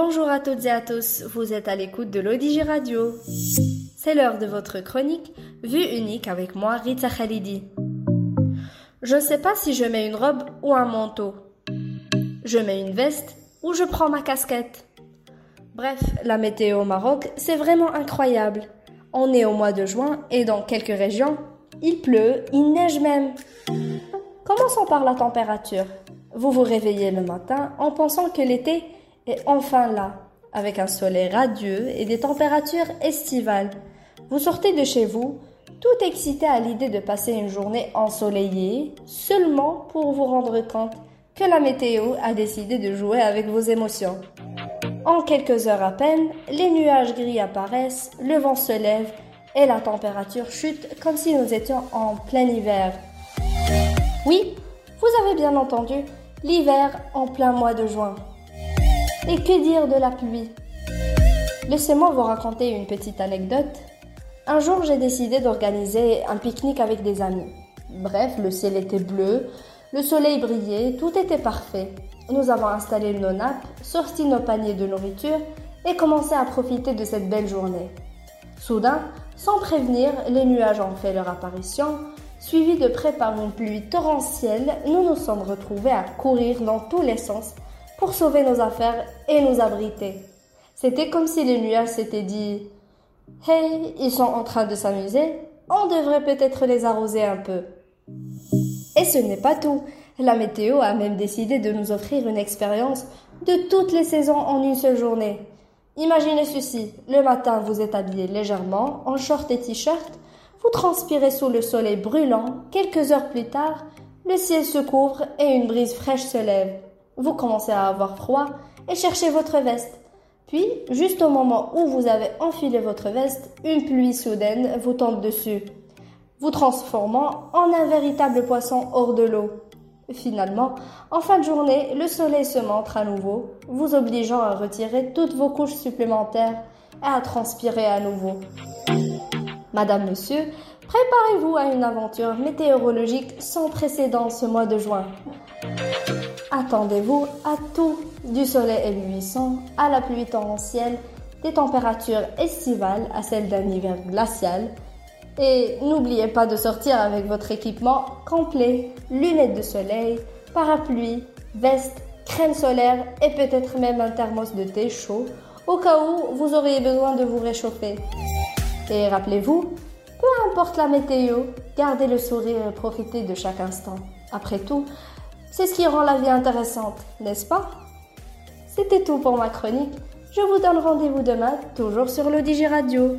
Bonjour à toutes et à tous, vous êtes à l'écoute de l'Odigi Radio. C'est l'heure de votre chronique Vue unique avec moi, Rita Khalidi. Je ne sais pas si je mets une robe ou un manteau. Je mets une veste ou je prends ma casquette. Bref, la météo au Maroc, c'est vraiment incroyable. On est au mois de juin et dans quelques régions, il pleut, il neige même. Commençons par la température. Vous vous réveillez le matin en pensant que l'été est enfin là, avec un soleil radieux et des températures estivales. Vous sortez de chez vous, tout excité à l'idée de passer une journée ensoleillée, seulement pour vous rendre compte que la météo a décidé de jouer avec vos émotions. En quelques heures à peine, les nuages gris apparaissent, le vent se lève et la température chute comme si nous étions en plein hiver. Oui, vous avez bien entendu, l'hiver en plein mois de juin. Et que dire de la pluie? Laissez-moi vous raconter une petite anecdote. Un jour, j'ai décidé d'organiser un pique-nique avec des amis. Bref, le ciel était bleu, le soleil brillait, tout était parfait. Nous avons installé nos nappes, sorti nos paniers de nourriture et commencé à profiter de cette belle journée. Soudain, sans prévenir, les nuages ont fait leur apparition. Suivis de près par une pluie torrentielle, nous nous sommes retrouvés à courir dans tous les sens pour sauver nos affaires et nous abriter. C'était comme si les nuages s'étaient dit Hey, ils sont en train de s'amuser, on devrait peut-être les arroser un peu. Et ce n'est pas tout. La météo a même décidé de nous offrir une expérience de toutes les saisons en une seule journée. Imaginez ceci. Le matin, vous êtes habillé légèrement, en short et t-shirt. Vous transpirez sous le soleil brûlant. Quelques heures plus tard, le ciel se couvre et une brise fraîche se lève. Vous commencez à avoir froid et cherchez votre veste. Puis, juste au moment où vous avez enfilé votre veste, une pluie soudaine vous tombe dessus, vous transformant en un véritable poisson hors de l'eau. Finalement, en fin de journée, le soleil se montre à nouveau, vous obligeant à retirer toutes vos couches supplémentaires et à transpirer à nouveau. Madame, Monsieur, préparez-vous à une aventure météorologique sans précédent ce mois de juin. Attendez-vous à tout, du soleil éblouissant à la pluie torrentielle, des températures estivales à celles d'un hiver glacial, et n'oubliez pas de sortir avec votre équipement complet, lunettes de soleil, parapluie, veste, crème solaire et peut-être même un thermos de thé chaud au cas où vous auriez besoin de vous réchauffer. Et rappelez-vous, peu importe la météo, gardez le sourire et profitez de chaque instant. Après tout, c'est ce qui rend la vie intéressante, n'est-ce pas? C'était tout pour ma chronique. Je vous donne rendez-vous demain, toujours sur l'Odigi Radio.